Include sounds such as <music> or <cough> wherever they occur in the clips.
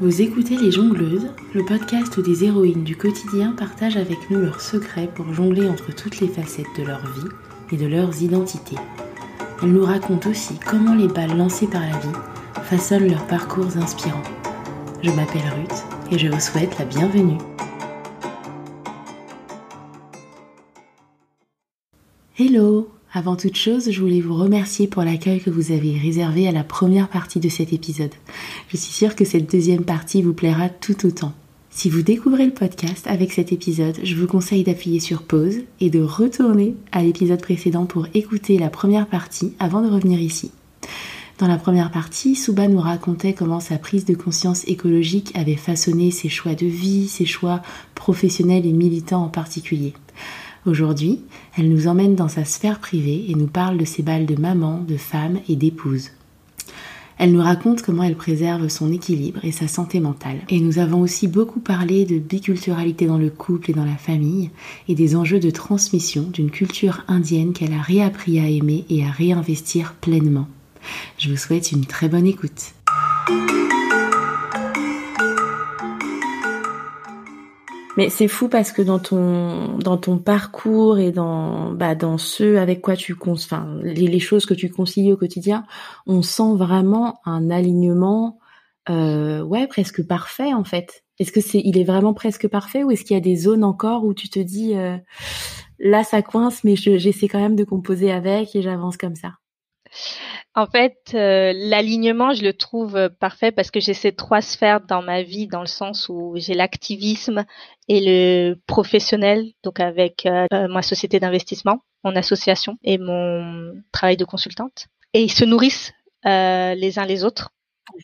Vous écoutez Les Jongleuses, le podcast où des héroïnes du quotidien partagent avec nous leurs secrets pour jongler entre toutes les facettes de leur vie et de leurs identités. Elles nous racontent aussi comment les balles lancées par la vie façonnent leurs parcours inspirants. Je m'appelle Ruth et je vous souhaite la bienvenue. Hello Avant toute chose, je voulais vous remercier pour l'accueil que vous avez réservé à la première partie de cet épisode. Je suis sûre que cette deuxième partie vous plaira tout autant. Si vous découvrez le podcast avec cet épisode, je vous conseille d'appuyer sur pause et de retourner à l'épisode précédent pour écouter la première partie avant de revenir ici. Dans la première partie, Souba nous racontait comment sa prise de conscience écologique avait façonné ses choix de vie, ses choix professionnels et militants en particulier. Aujourd'hui, elle nous emmène dans sa sphère privée et nous parle de ses balles de maman, de femme et d'épouse. Elle nous raconte comment elle préserve son équilibre et sa santé mentale. Et nous avons aussi beaucoup parlé de biculturalité dans le couple et dans la famille et des enjeux de transmission d'une culture indienne qu'elle a réappris à aimer et à réinvestir pleinement. Je vous souhaite une très bonne écoute. Mais c'est fou parce que dans ton dans ton parcours et dans bah dans ce avec quoi tu enfin les, choses que tu concilies au quotidien, on sent vraiment un alignement euh, ouais presque parfait en fait. Est-ce que c'est il est vraiment presque parfait ou est-ce qu'il y a des zones encore où tu te dis euh, là ça coince mais j'essaie quand même de composer avec et j'avance comme ça? En fait, euh, l'alignement, je le trouve euh, parfait parce que j'ai ces trois sphères dans ma vie, dans le sens où j'ai l'activisme et le professionnel, donc avec euh, ma société d'investissement, mon association et mon travail de consultante. Et ils se nourrissent les uns les autres.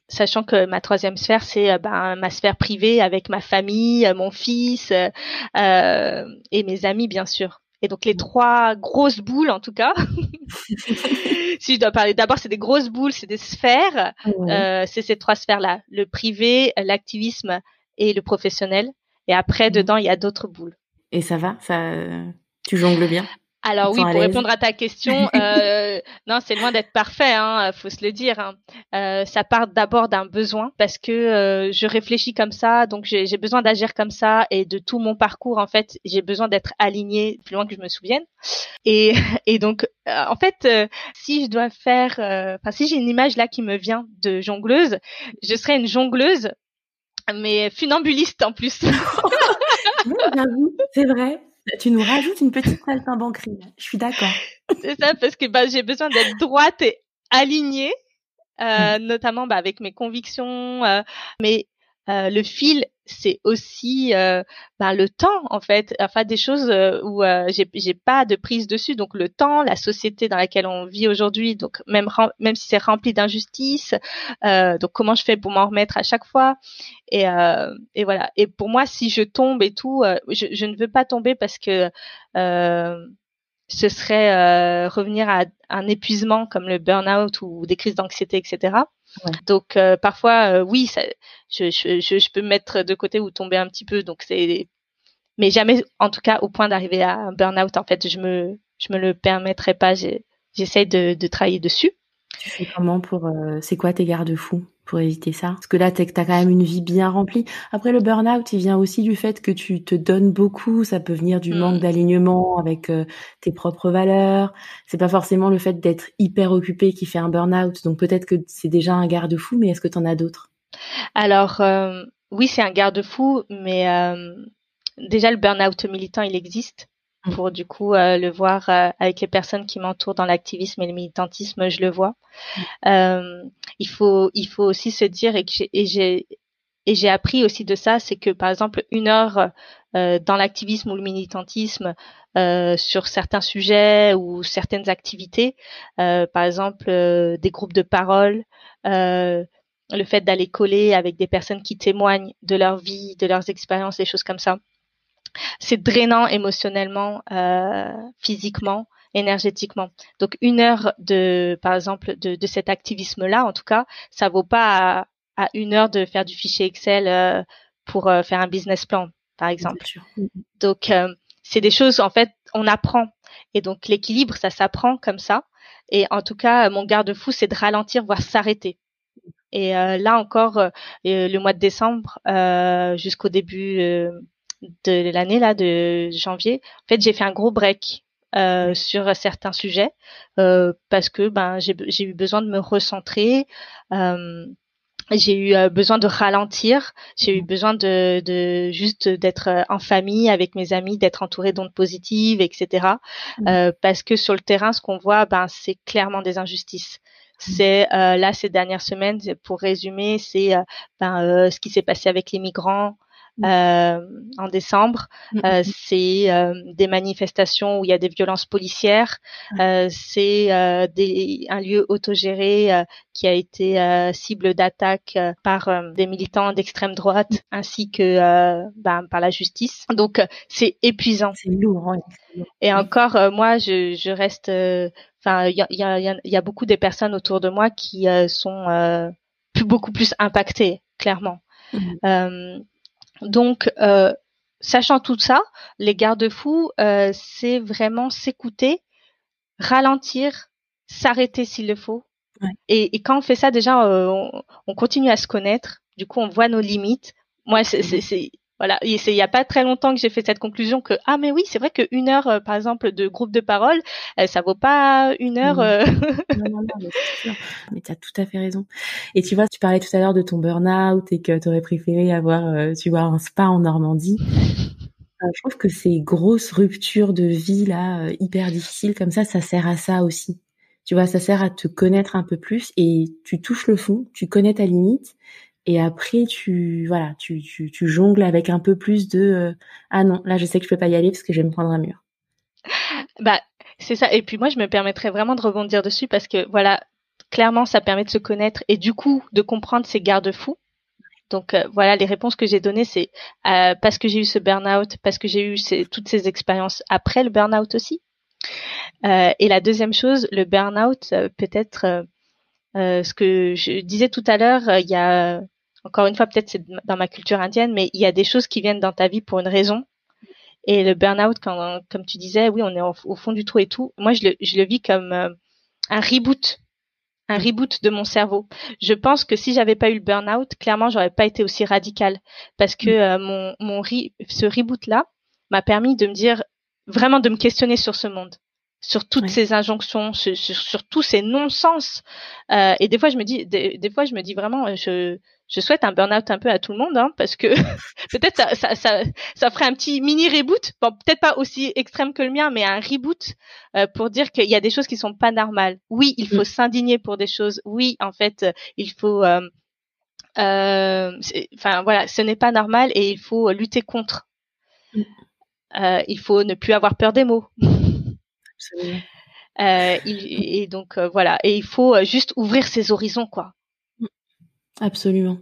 Sachant que ma troisième sphère, c'est ben, ma sphère privée avec ma famille, mon fils et mes amis, bien sûr. Et donc les trois grosses boules, en tout cas, <laughs> si je dois parler, d'abord c'est des grosses boules, c'est des sphères. Euh, c'est ces trois sphères-là le privé, l'activisme et le professionnel. Et après, dedans, il y a d'autres boules. Et ça va, ça, tu jongles bien? Alors oui, pour répondre à ta question, <laughs> euh, non, c'est loin d'être parfait, hein, faut se le dire. Hein. Euh, ça part d'abord d'un besoin parce que euh, je réfléchis comme ça, donc j'ai besoin d'agir comme ça et de tout mon parcours en fait, j'ai besoin d'être aligné plus loin que je me souvienne. Et, <laughs> et donc euh, en fait, euh, si je dois faire, enfin si j'ai une image là qui me vient de jongleuse, je serais une jongleuse mais funambuliste en plus. <laughs> c'est vrai. Tu nous rajoutes une petite saltimbanquerie. Je suis d'accord. C'est ça, parce que bah, j'ai besoin d'être droite et alignée, euh, mm. notamment bah, avec mes convictions. Euh, mais euh, le fil, c'est aussi euh, ben, le temps en fait, enfin des choses euh, où euh, j'ai pas de prise dessus. Donc le temps, la société dans laquelle on vit aujourd'hui, donc même même si c'est rempli d'injustices, donc comment je fais pour m'en remettre à chaque fois? Et et voilà. Et pour moi, si je tombe et tout, je, je ne veux pas tomber parce que ce serait revenir à un épuisement comme le burn-out ou des crises d'anxiété, etc. Donc euh, parfois, euh, oui, ça, je, je, je, peux me mettre de côté ou tomber un petit peu. Donc c'est, mais jamais, en tout cas, au point d'arriver à un burn-out. En fait, je me, je me le permettrai pas. J'essaie de, de travailler dessus. Tu fais comment pour, euh, c'est quoi tes garde-fous? Pour éviter ça Parce que là, tu as quand même une vie bien remplie. Après, le burn-out, il vient aussi du fait que tu te donnes beaucoup. Ça peut venir du manque mmh. d'alignement avec euh, tes propres valeurs. C'est pas forcément le fait d'être hyper occupé qui fait un burn-out. Donc peut-être que c'est déjà un garde-fou, mais est-ce que tu en as d'autres? Alors, euh, oui, c'est un garde-fou, mais euh, déjà, le burn-out militant, il existe. Mmh. pour du coup euh, le voir euh, avec les personnes qui m'entourent dans l'activisme et le militantisme, je le vois. Mmh. Euh, il faut il faut aussi se dire et que j'ai et j'ai appris aussi de ça, c'est que par exemple une heure dans l'activisme ou le militantisme sur certains sujets ou certaines activités, par exemple des groupes de parole, le fait d'aller coller avec des personnes qui témoignent de leur vie, de leurs expériences, des choses comme ça c'est drainant émotionnellement, euh, physiquement, énergétiquement. Donc une heure de, par exemple, de, de cet activisme-là, en tout cas, ça vaut pas à, une heure de faire du fichier Excel euh, pour euh, faire un business plan, par exemple. Donc c'est des choses, en fait, on apprend. Et donc l'équilibre, ça s'apprend comme ça. Et en tout cas, mon garde-fou, c'est de ralentir, voire s'arrêter. Et là encore, le mois de décembre jusqu'au début de l'année là de janvier, en fait, j'ai fait un gros break euh, sur certains sujets euh, parce que ben j'ai eu besoin de me recentrer. Euh, j'ai eu euh, besoin de ralentir, j'ai eu besoin de, de juste d'être en famille avec mes amis, d'être entourée d'ondes positives, etc. Euh, parce que sur le terrain, ce qu'on voit, ben c'est clairement des injustices. C'est euh, là ces dernières semaines, pour résumer, c'est ben, ce qui s'est passé avec les migrants, euh, en décembre. Mm, mm, euh, mm. c'est euh, des manifestations où il y a des violences policières. c'est un lieu autogéré qui a été cible d'attaque par des militants d'extrême droite ainsi que ben, par la justice. Donc c'est épuisant. C'est lourd. Et encore, moi, je, je reste. Enfin, il y a, y, a, y a, beaucoup de personnes autour de moi qui sont plus, beaucoup plus impactées, clairement. Euh, donc, euh, sachant tout ça, les garde-fous, euh, c'est vraiment s'écouter, ralentir, s'arrêter s'il le faut. Et, et, quand on fait ça, déjà, euh, on, on, continue à se connaître. Du coup, on voit nos limites. Moi, c'est voilà, il n'y a pas très longtemps que j'ai fait cette conclusion que ah mais oui c'est vrai qu'une heure euh, par exemple de groupe de parole euh, ça vaut pas une heure. Euh... non, non, non, mais tu as tout à fait raison. Et tu vois, tu parlais tout à l'heure de ton burn-out et que tu aurais préféré avoir tu vois un spa en Normandie. je trouve que ces grosses ruptures de vie là hyper difficiles comme ça, ça sert à ça aussi. Tu vois, ça sert à te connaître un peu plus et tu touches le fond, tu connais ta limite et après tu voilà tu, tu, tu jongles avec un peu plus de euh, ah non là je sais que je peux pas y aller parce que je vais me prendre un mur. Bah c'est ça. Et puis moi je me permettrais vraiment de rebondir dessus parce que voilà clairement ça permet de se connaître et du coup de comprendre ses garde-fous. Donc euh, voilà les réponses que j'ai données c'est euh, parce que j'ai eu ce burn-out parce que j'ai eu toutes ces expériences après le burn-out aussi. Et la deuxième chose le burn-out peut-être ce que je disais tout à l'heure il y a encore une fois, peut-être c'est dans ma culture indienne, mais il y a des choses qui viennent dans ta vie pour une raison. Et le burn-out, quand, comme tu disais, oui, on est au, fond du trou et tout. Moi, je le, je le vis comme euh, un reboot, un reboot de mon cerveau. Je pense que si j'avais pas eu le burn-out, clairement, j'aurais pas été aussi radical, parce que euh, mon, mon ce reboot-là m'a permis de me dire vraiment de me questionner sur ce monde sur toutes ces injonctions, sur, sur, tous ces non-sens. Euh, et des fois, je me dis, des, des, fois, je me dis vraiment, je, je souhaite un burn-out un peu à tout le monde, hein, parce que <laughs> peut-être ça, ça, ça, ça, ferait un petit mini reboot, bon, peut-être pas aussi extrême que le mien, mais un reboot euh, pour dire qu'il y a des choses qui sont pas normales. Oui, il faut mm. s'indigner pour des choses. Oui, en fait, il faut, euh, euh, enfin voilà, ce n'est pas normal et il faut lutter contre. Mm. Euh, il faut ne plus avoir peur des mots. Euh, il, et donc voilà, et il faut juste ouvrir ses horizons, quoi. Absolument.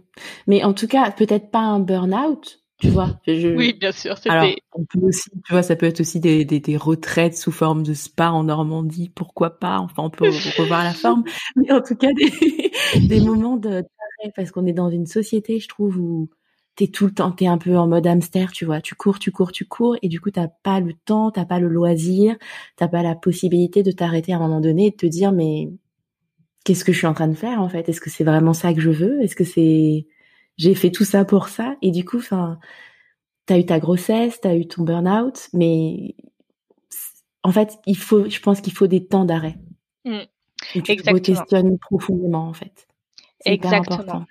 Mais en tout cas, peut-être pas un burn-out, tu vois. Oui, bien sûr. Alors, on peut aussi, tu vois, ça peut être aussi des, des, des, retraites sous forme de spa en Normandie, pourquoi pas. Enfin, on peut <laughs> revoir la forme, mais en tout cas des, <laughs> des moments de parce qu'on est dans une société, je trouve, où t'es tout le temps, t'es un peu en mode hamster, tu vois. Tu cours, tu cours, tu cours, et du coup, t'as pas le temps, t'as pas le loisir, t'as pas la possibilité de t'arrêter à un moment donné et de te dire, mais qu'est-ce que je suis en train de faire en fait? Est-ce que c'est vraiment ça que je veux? Est-ce que c'est j'ai fait tout ça pour ça? Et du coup, enfin, t'as eu ta grossesse, t'as eu ton burn-out, mais en fait, il faut, je pense qu'il faut des temps d'arrêt. Mmh. Et tu te questionnes profondément en fait. Exactement.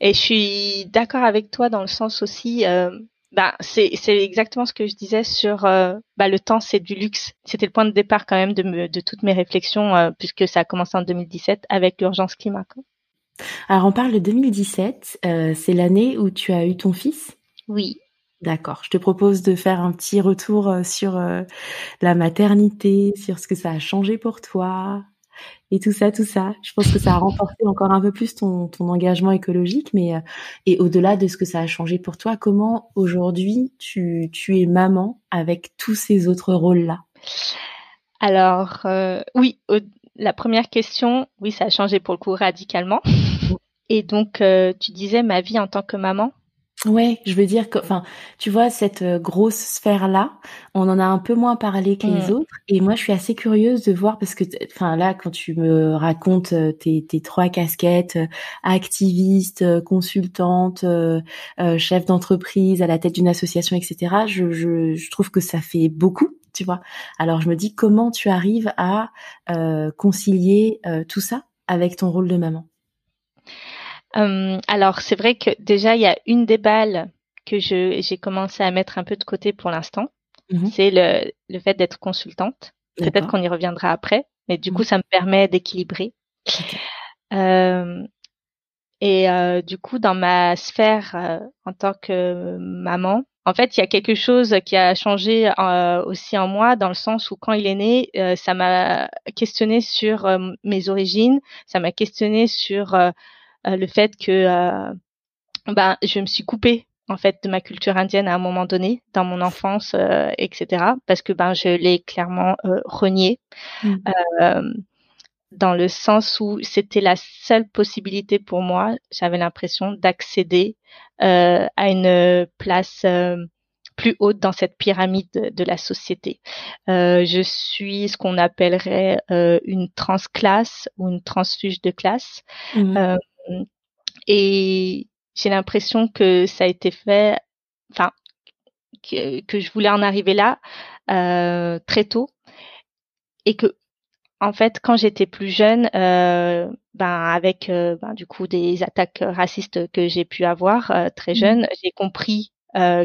Et je suis d'accord avec toi dans le sens aussi. Euh, bah, c'est exactement ce que je disais sur euh, bah, le temps, c'est du luxe. C'était le point de départ quand même de, de toutes mes réflexions euh, puisque ça a commencé en 2017 avec l'urgence climat. Alors on parle de 2017, euh, c'est l'année où tu as eu ton fils? Oui. D'accord. Je te propose de faire un petit retour sur la maternité, sur ce que ça a changé pour toi, et tout ça, tout ça. Je pense que ça a renforcé encore un peu plus ton, ton engagement écologique, mais euh, et au-delà de ce que ça a changé pour toi, comment aujourd'hui tu, tu es maman avec tous ces autres rôles-là? Alors euh, oui, la première question, oui, ça a changé pour le coup radicalement. Et donc euh, tu disais ma vie en tant que maman? Ouais, je veux dire que, enfin, tu vois, cette euh, grosse sphère-là, on en a un peu moins parlé que les mmh. autres. Et moi, je suis assez curieuse de voir parce que, enfin, là, quand tu me racontes euh, tes, tes trois casquettes, euh, activiste, consultante, chef d'entreprise, à la tête d'une association, etc., je, je, je trouve que ça fait beaucoup, tu vois. Alors, je me dis, comment tu arrives à concilier tout ça avec ton rôle de maman? Euh, alors c'est vrai que déjà il y a une des balles que je j'ai commencé à mettre un peu de côté pour l'instant. Mmh c'est le, le fait d'être consultante. Peut-être qu'on y reviendra après, mais du coup mmh. ça me permet d'équilibrer. Euh, et euh, du coup dans ma sphère euh, en tant que maman, en fait, il y a quelque chose qui a changé euh, aussi en moi dans le sens où quand il est né, euh, ça m'a questionné sur mes origines, ça m'a questionné sur euh, le fait que euh, ben, je me suis coupée en fait de ma culture indienne à un moment donné dans mon enfance, euh, etc. Parce que ben je l'ai clairement renié. Mmh. dans le sens où c'était la seule possibilité pour moi, j'avais l'impression d'accéder à une place plus haute dans cette pyramide de, la société. je suis ce qu'on appellerait une transclasse ou une transfuge de classe. Mmh. Et j'ai l'impression que ça a été fait, enfin, que, je voulais en arriver là euh, très tôt et que en fait, quand j'étais plus jeune, euh, ben avec euh, ben, du coup des attaques racistes que j'ai pu avoir très mmh. jeune, j'ai compris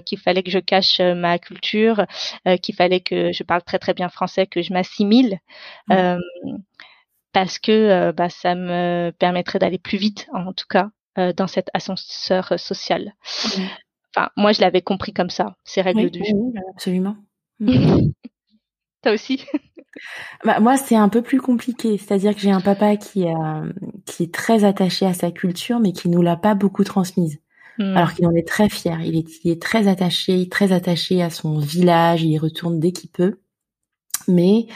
qu'il fallait que je cache ma culture, qu'il fallait que je parle très très bien français, que je m'assimile. Mmh parce que euh, bah, ça me permettrait d'aller plus vite, en tout cas, euh, dans cet ascenseur social. Enfin, moi, je l'avais compris comme ça, ces règles du jeu. absolument. <laughs> Toi aussi? Bah, Moi, c'est un peu plus compliqué. C'est-à-dire que j'ai un papa qui, euh, qui est très attaché à sa culture, mais qui nous l'a pas beaucoup transmise. Hmm. Alors qu'il en est très fier. Il est, il est très attaché, très attaché à son village. Il y retourne dès qu'il peut. Mais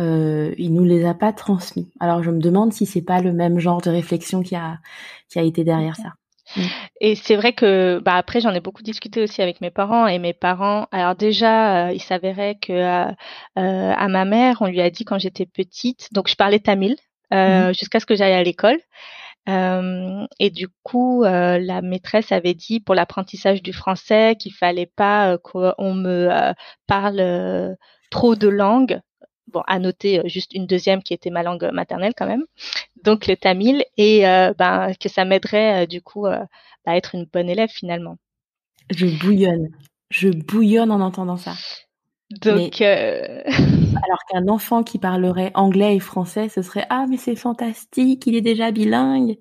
euh, il nous les a pas transmis. Alors je me demande si c'est pas le même genre de réflexion qui a qui a été derrière ça. Mm. Et c'est vrai que bah après j'en ai beaucoup discuté aussi avec mes parents et mes parents alors déjà euh, il s'avérait que euh, euh, à ma mère on lui a dit quand j'étais petite donc je parlais tamil mm. jusqu'à ce que j'aille à l'école et du coup la maîtresse avait dit pour l'apprentissage du français qu'il fallait pas qu'on me parle trop de langues bon, à noter euh, juste une deuxième qui était ma langue maternelle quand même, donc le tamil, et euh, ben, que ça m'aiderait euh, du coup à être une bonne élève finalement. Je bouillonne, je bouillonne en entendant ça. Donc, <laughs> alors qu'un enfant qui parlerait anglais et français, ce serait ah mais c'est fantastique, il est déjà bilingue.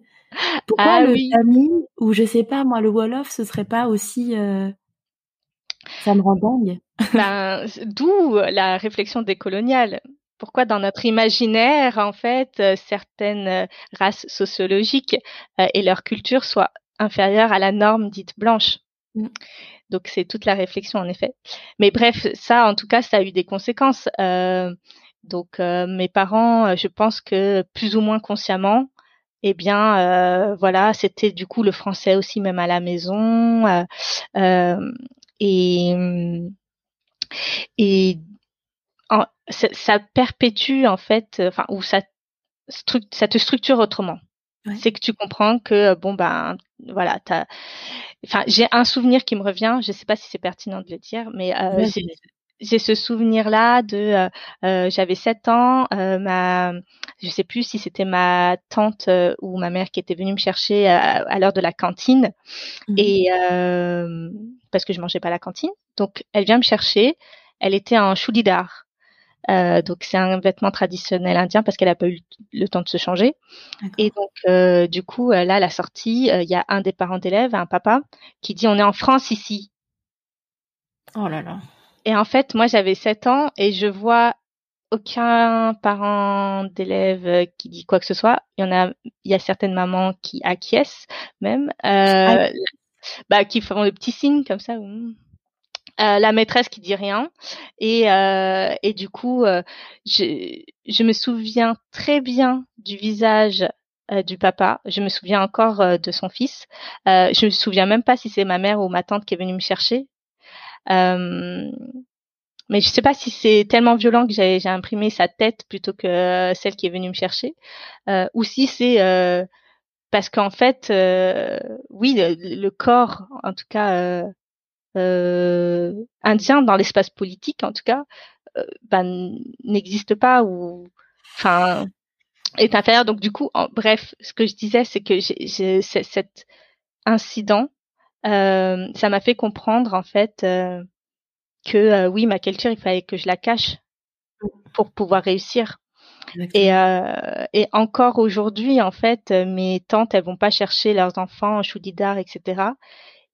Pourquoi ah le tamil ou je sais pas moi le wolof, ce serait pas aussi ça me rend dingue. Ben, d'où la réflexion décoloniale. Pourquoi dans notre imaginaire, en fait, euh, certaines euh, races sociologiques euh, et leur culture soient inférieures à la norme dite blanche? Mm. Donc c'est toute la réflexion en effet. Mais bref, ça, en tout cas, ça a eu des conséquences. donc mes parents, je pense que plus ou moins consciemment, eh bien, voilà, c'était du coup le français aussi même à la maison. Et et ça, perpétue en fait, enfin ou ça, ça te structure autrement. C'est que tu comprends que bon ben voilà, t'as, enfin j'ai un souvenir qui me revient. Je sais pas si c'est pertinent de le dire, mais euh, j'ai ce souvenir là de euh, euh, j'avais 7 ans euh, ma je sais plus si c'était ma tante ou ma mère qui était venue me chercher à, l'heure de la cantine. Mmh. Et parce que je mangeais pas à la cantine. Donc elle vient me chercher. Elle était en chulidar donc c'est un vêtement traditionnel indien parce qu'elle a pas eu le temps de se changer. Et donc du coup là à la sortie il y a un des parents d'élèves un papa qui dit on est en France ici. Oh là là et en fait, moi, j'avais 7 ans et je vois aucun parent d'élève euh, qui dit quoi que ce soit. Il y en a, il y a certaines mamans qui acquiescent même, euh, ah bah, qui font le petit signe comme ça. Euh, la maîtresse qui dit rien et euh, et du coup euh, je je me souviens très bien du visage du papa. Je me souviens encore de son fils. je me souviens même pas si c'est ma mère ou ma tante qui est venue me chercher. Mais je sais pas si c'est tellement violent que j'ai imprimé sa tête plutôt que celle qui est venue me chercher, ou si c'est parce qu'en fait, oui, le, corps, en tout cas indien dans l'espace politique, en tout cas, ben, n'existe pas ou enfin est inférieur. Donc du coup, en, bref, ce que je disais, c'est que j'ai, cet incident, euh, ça m'a fait comprendre en fait euh, que euh, oui, ma culture, il fallait que je la cache pour pouvoir réussir. Et, euh, et encore aujourd'hui, en fait, mes tantes, elles vont pas chercher leurs enfants en choudidar, etc.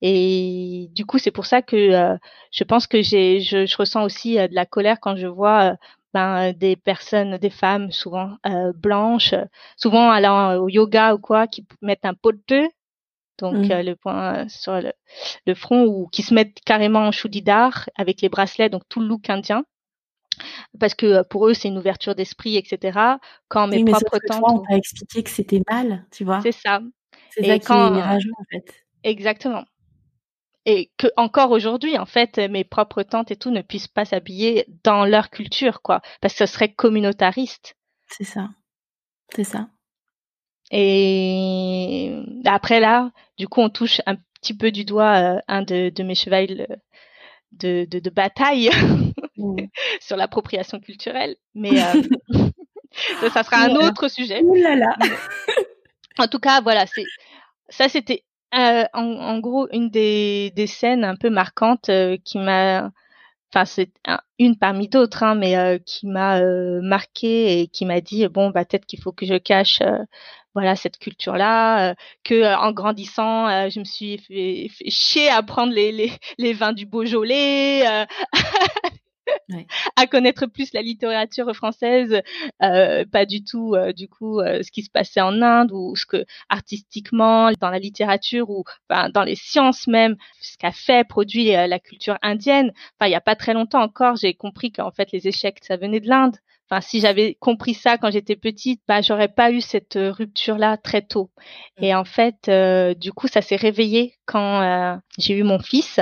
Et du coup, c'est pour ça que je pense que j'ai, je, je ressens aussi de la colère quand je vois ben, des personnes, des femmes souvent euh, blanches, souvent allant au yoga ou quoi, qui mettent un pot de thé, donc mmh. euh, le point sur le, front, ou qui se mettent carrément en choudidar avec les bracelets, donc tout le look indien. Parce que euh, pour eux, c'est une ouverture d'esprit, etc. Quand mes propres tantes. on t'a expliqué que c'était mal, tu vois. C'est ça. C'est ça quand, qui est en fait. Exactement et que encore aujourd'hui en fait mes propres tantes et tout ne puissent pas s'habiller dans leur culture quoi parce que ce serait communautariste c'est ça c'est ça et après là du coup on touche un petit peu du doigt euh, un de, de, mes chevals de, de, de bataille <laughs> mmh. sur l'appropriation culturelle mais euh, <laughs> ça, sera un autre sujet Ouh là là. en tout cas voilà c'est ça c'était euh, en, en, gros, une des, des, scènes un peu marquantes euh, qui m'a, enfin c'est une parmi d'autres, hein, mais euh, qui m'a marqué et qui m'a dit bon bah peut-être qu'il faut que je cache voilà cette culture là que en grandissant je me suis fait, fait, chier à prendre les, les, les vins du Beaujolais <laughs> à connaître plus la littérature française, euh, pas du tout euh, du coup euh, ce qui se passait en Inde ou ce que artistiquement dans la littérature ou enfin, dans les sciences même ce qu'a fait produit la culture indienne. Enfin il y a pas très longtemps encore j'ai compris qu'en fait les échecs ça venait de l'Inde. Enfin, si j'avais compris ça quand j'étais petite, bah, j'aurais pas eu cette rupture-là très tôt. Et en fait, du coup, ça s'est réveillé quand j'ai eu mon fils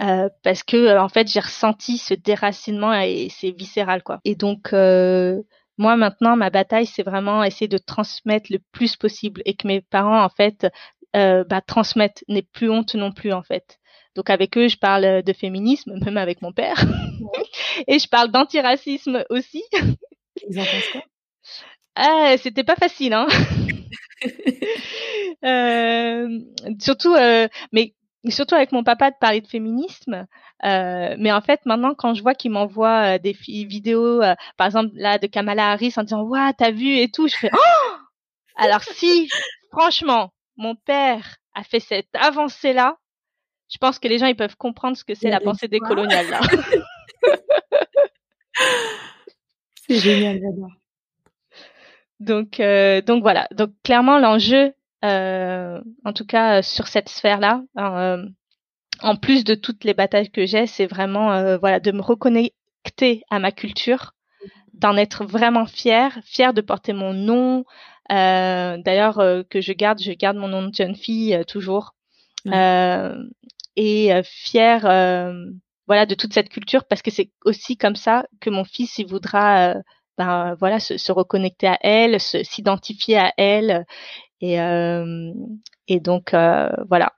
euh, parce que euh, en fait j'ai ressenti ce déracinement et c'est viscéral quoi. Et donc euh, moi maintenant ma bataille c'est vraiment essayer de transmettre le plus possible et que mes parents en fait bah, transmettent, n'aient plus honte non plus en fait. Donc avec eux je parle de féminisme même avec mon père <laughs> et je parle d'antiracisme aussi. Ils en pensent quoi? Ah, c'était pas facile hein. <laughs> euh, surtout, euh, mais surtout avec mon papa de parler de féminisme. Euh, mais en fait, maintenant, quand je vois qu'il m'envoie euh, des vidéos, euh, par exemple là de Kamala Harris en disant "Waouh, t'as vu et tout", je fais "Oh Alors si, franchement, mon père a fait cette avancée là, je pense que les gens ils peuvent comprendre ce que c'est la pensée décoloniale là. <laughs> c'est génial, j'adore. Donc, euh, donc voilà. Donc clairement, l'enjeu euh, en tout cas euh, sur cette sphère-là. Euh, en plus de toutes les batailles que j'ai, c'est vraiment voilà de me reconnecter à ma culture, d'en être vraiment fière, fière de porter mon nom. D'ailleurs que je garde, je garde mon nom de jeune fille toujours. et fière voilà de toute cette culture parce que c'est aussi comme ça que mon fils il voudra ben voilà se, se reconnecter à elle, s'identifier à elle et, euh, et donc, euh, voilà.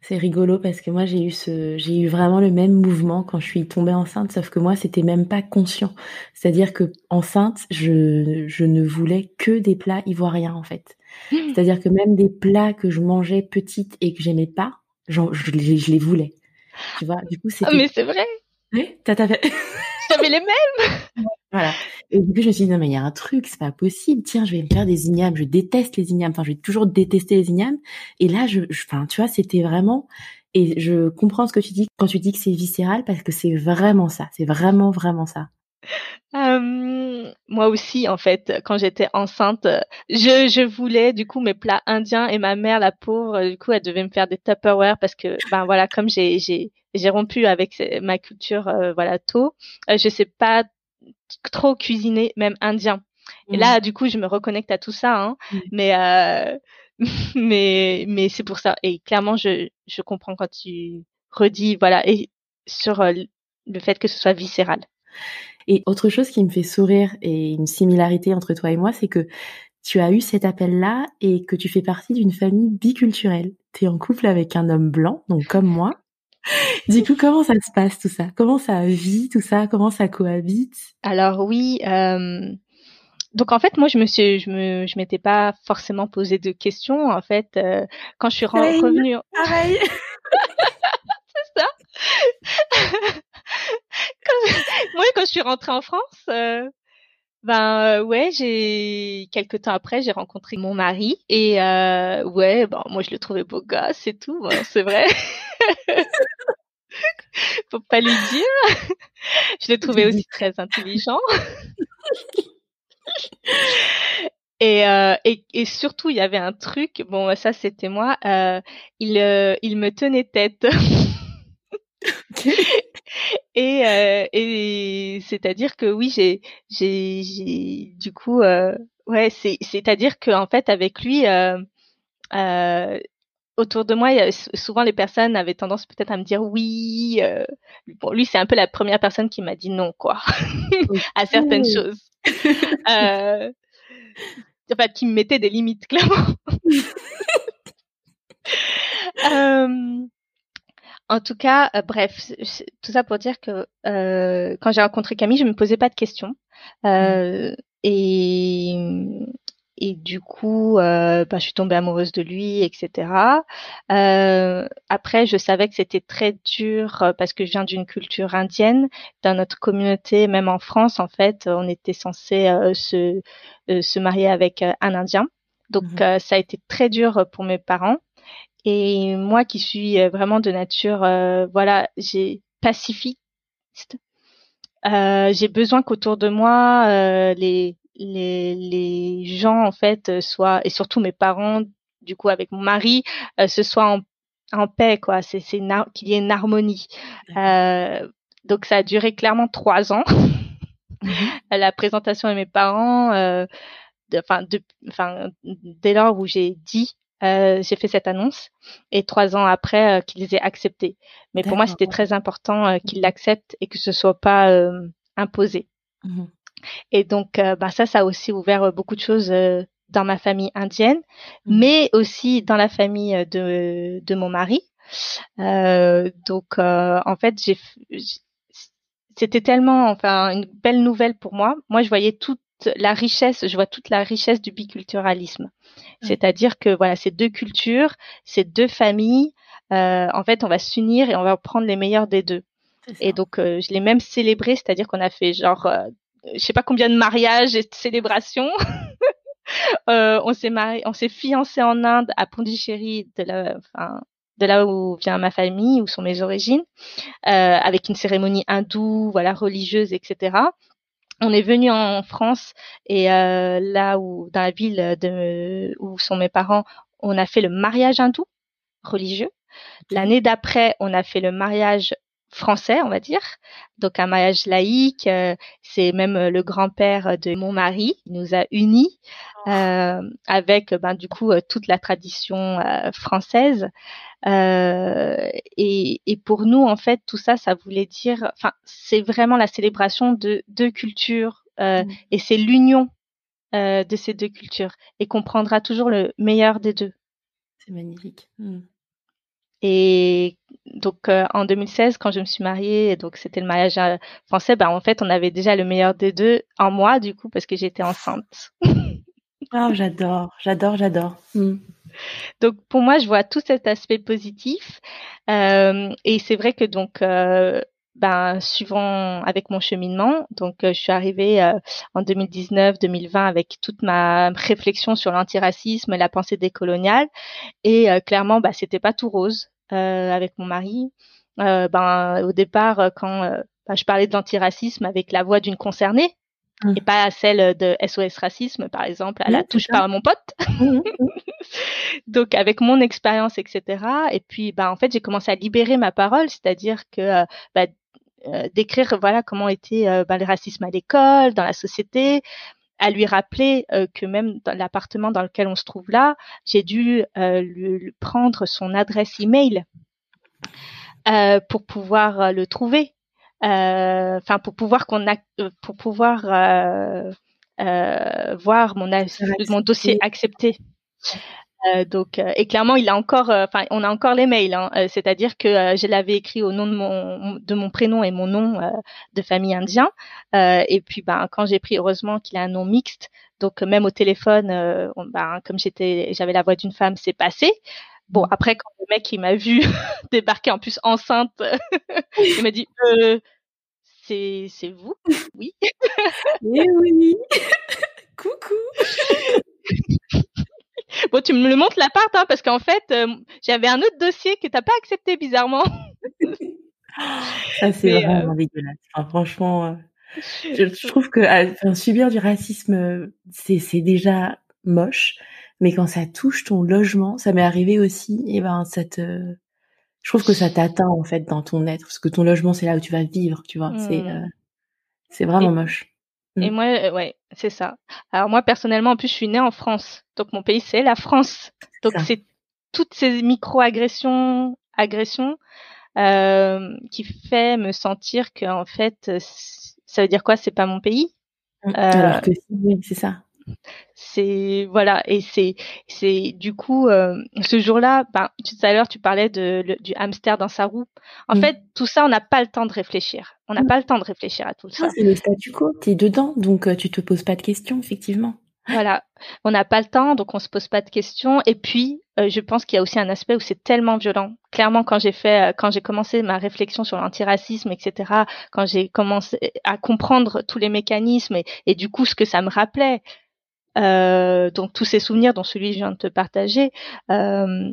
C'est rigolo parce que moi j'ai eu ce j'ai eu vraiment le même mouvement quand je suis tombée enceinte sauf que moi c'était même pas conscient. C'est-à-dire que enceinte, je je ne voulais que des plats ivoiriens en fait. Mmh. C'est-à-dire que même des plats que je mangeais petite et que j'aimais pas, je, les, je les voulais. Tu vois, du coup c'est Ah mais c'est vrai. Oui, t'as fait. <laughs> J'avais les mêmes? Voilà. Et du coup, je me suis dit, non, mais il y a un truc, c'est pas possible. Tiens, je vais me faire des ignames. Je déteste les ignames. Enfin, je vais toujours détester les ignames. Et là, je, enfin, tu vois, c'était vraiment, et je comprends ce que tu dis quand tu dis que c'est viscéral parce que c'est vraiment ça. C'est vraiment, vraiment ça. Euh, moi aussi, en fait, quand j'étais enceinte, je, je voulais du coup mes plats indiens et ma mère, la pauvre, du coup, elle devait me faire des Tupperware parce que, ben voilà, comme j'ai j'ai j'ai rompu avec ma culture, euh, voilà, tôt, euh, je sais pas trop cuisiner, même indien. Et là, du coup, je me reconnecte à tout ça, hein. mais euh, <laughs> mais mais c'est pour ça. Et clairement, je je comprends quand tu redis voilà et sur le fait que ce soit viscéral. Et autre chose qui me fait sourire et une similarité entre toi et moi, c'est que tu as eu cet appel-là et que tu fais partie d'une famille biculturelle. Tu es en couple avec un homme blanc, donc comme moi. <laughs> Du coup, comment ça se passe tout ça? Comment ça vit tout ça? Comment ça cohabite? Alors oui, euh, donc en fait, moi, je me suis, je me, je m'étais pas forcément posé de questions. En fait, euh, quand je suis revenue, pareil. <laughs> c'est ça. Moi, quand je suis rentrée en France, euh, ben ouais, j'ai quelques temps après, j'ai rencontré mon mari et euh, ouais, bon, moi je le trouvais beau gosse et tout, c'est vrai. <laughs> Faut pas lui dire. je l'ai trouvé aussi très intelligent. Et, euh, et, et, surtout, il y avait un truc, bon, ça c'était moi, euh, il, euh, il me tenait tête. <laughs> et euh, et c'est-à-dire que oui, j'ai, j'ai, j'ai, du coup, euh, ouais, c'est, c'est-à-dire que en fait, avec lui, euh, autour de moi, souvent les personnes avaient tendance peut-être à me dire oui. bon, lui, c'est un peu la première personne qui m'a dit non, quoi, <laughs> à certaines choses. <laughs> euh, enfin, qui me mettait des limites, clairement. euh, en tout cas, euh, bref, tout ça pour dire que euh, quand j'ai rencontré Camille, je me posais pas de questions. Euh, et, et du coup, euh, bah, je suis tombée amoureuse de lui, etc. Euh, après, je savais que c'était très dur parce que je viens d'une culture indienne. Dans notre communauté, même en France, en fait, on était censé euh, se, se marier avec un Indien. Donc, mhm. ça a été très dur pour mes parents. Et moi, qui suis vraiment de nature, voilà, j'ai pacifiste. j'ai besoin qu'autour de moi, les les, les gens en fait euh, soient et surtout mes parents du coup avec mon mari euh, ce soit en, en paix quoi. C'est c'est qu'il y ait une harmonie. Euh, donc ça a duré clairement trois ans. Mmh <laughs> la présentation de mes parents euh, enfin de, enfin dès lors où j'ai dit euh, j'ai fait cette annonce et trois ans après euh, qu'ils aient accepté. Mais pour moi, c'était très important euh, qu'ils mmh l'acceptent et que ce soit pas imposé. Mmh et donc, bah, ça, ça a aussi ouvert beaucoup de choses euh, dans ma famille indienne, mmh. mais aussi dans la famille de, de mon mari. donc, en fait, j'ai, c'était tellement, enfin, une belle nouvelle pour moi. Moi, je voyais toute la richesse, je vois toute la richesse du biculturalisme. Mmh. C'est-à-dire que voilà, ces deux cultures, ces deux familles, en fait, on va s'unir et on va prendre les meilleurs des deux. Et donc, je l'ai même célébré, c'est-à-dire qu'on a fait genre je sais pas combien de mariages et de célébrations. <laughs> euh, on s'est marié, on s'est fiancé en Inde à Pondichéry, de la, enfin, de là où vient ma famille, où sont mes origines, euh, avec une cérémonie hindoue, voilà, religieuse, etc. On est venu en France et euh, là où, dans la ville de où sont mes parents, on a fait le mariage hindou religieux. L'année d'après, on a fait le mariage français, on va dire. Donc un mariage laïque, euh, c'est même euh, le grand-père de mon mari qui nous a unis oh. euh, avec ben du coup toute la tradition française. Et, et, pour nous en fait tout ça, ça voulait dire, enfin c'est vraiment la célébration de deux cultures mmh. et c'est l'union de ces deux cultures et qu'on prendra toujours le meilleur des deux. C'est magnifique. Mmh. Et donc euh, en 2016, quand je me suis mariée, donc c'était le mariage euh, français, bah en fait on avait déjà le meilleur des deux en moi du coup parce que j'étais enceinte. oh <laughs> j'adore, j'adore, j'adore. Mm. Donc pour moi je vois tout cet aspect positif euh, et c'est vrai que donc euh, ben suivant avec mon cheminement, donc je suis arrivée en 2019-2020 avec toute ma réflexion sur l'antiracisme la pensée décoloniale et clairement bah c'était pas tout rose. Euh, avec mon mari. Euh, ben au départ, euh, quand ben, je parlais de l'antiracisme avec la voix d'une concernée, mmh. et pas celle de SOS racisme par exemple à la touche par mon pote mmh, mmh, <laughs> donc avec mon expérience etc et puis bah en fait j'ai commencé à libérer ma parole c'est-à-dire que bah, décrire voilà comment était bah, le racisme à l'école dans la société à lui rappeler que même dans l'appartement dans lequel on se trouve là, j'ai dû lui, prendre son adresse email pour pouvoir le trouver. Enfin, pour pouvoir qu'on a, pour pouvoir voir mon, mon dossier accepté. Euh, donc, euh, et clairement, il a encore, euh, enfin, on a encore les mails. Hein, C'est-à-dire que je l'avais écrit au nom de mon de mon prénom et mon nom de famille indien. et puis, ben, quand j'ai pris, heureusement qu'il a un nom mixte. Donc, même au téléphone, ben, comme j'étais, j'avais la voix d'une femme, c'est passé. Bon, mmh. après, quand le mec il m'a vu <laughs> débarquer en plus enceinte, <laughs> il m'a dit euh, c'est c'est vous? Oui. Eh oui. <laughs> Coucou. Bon, tu me le montres la part, hein, parce qu'en fait, euh, j'avais un autre dossier que t'as pas accepté bizarrement. Ça, c'est vraiment euh, dégueulasse. franchement, euh, je, <laughs> trouve que subir du racisme, c'est déjà moche. Mais quand ça touche ton logement, ça m'est arrivé aussi, et ben, ça te, je trouve que ça t'atteint, en fait, dans ton être. Parce que ton logement, c'est là où tu vas vivre, tu vois. C'est, mmh. c'est vraiment moche. Et mmh. moi, euh, ouais, c'est ça. Alors moi, personnellement, en plus, je suis née en France. Donc mon pays, c'est la France. Donc c'est toutes ces micro-agressions, agressions, euh, qui fait me sentir que en fait, ça veut dire quoi? C'est pas mon pays? Mmh. Alors que oui, c'est ça c'est voilà et c'est c'est du coup euh, ce jour-là ben tout à l'heure tu parlais de du hamster dans sa roue. En mm. fait tout ça on n'a pas le temps de réfléchir. On n'a mm. pas le temps de réfléchir à tout ça. C'est le statu quo. T'es dedans donc euh, tu te poses pas de questions effectivement. Voilà. On n'a pas le temps donc on se pose pas de questions. Et puis euh, je pense qu'il y a aussi un aspect où c'est tellement violent. Clairement quand j'ai fait quand j'ai commencé ma réflexion sur l'antiracisme etc quand j'ai commencé à comprendre tous les mécanismes et, et du coup ce que ça me rappelait euh, donc tous ces souvenirs dont celui que je viens de te partager, euh,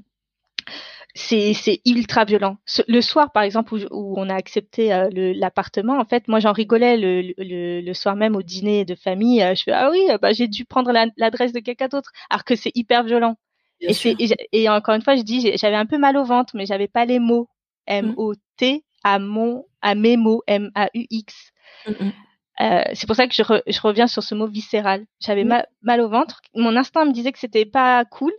c'est ultra violent. Le soir, par exemple, où, on a accepté euh, l'appartement, en fait, moi j'en rigolais le, le, le, soir même au dîner de famille. je fais ah oui, bah, j'ai dû prendre l'adresse de quelqu'un d'autre, alors que c'est hyper violent. Et, et, encore une fois, je dis, j'avais un peu mal au ventre, mais j'avais pas les mots M-O-T à mon à mes mots M-A-U-X. Euh, c'est pour ça que je, je, reviens sur ce mot viscéral. J'avais mal au ventre. Mon instinct me disait que c'était pas cool,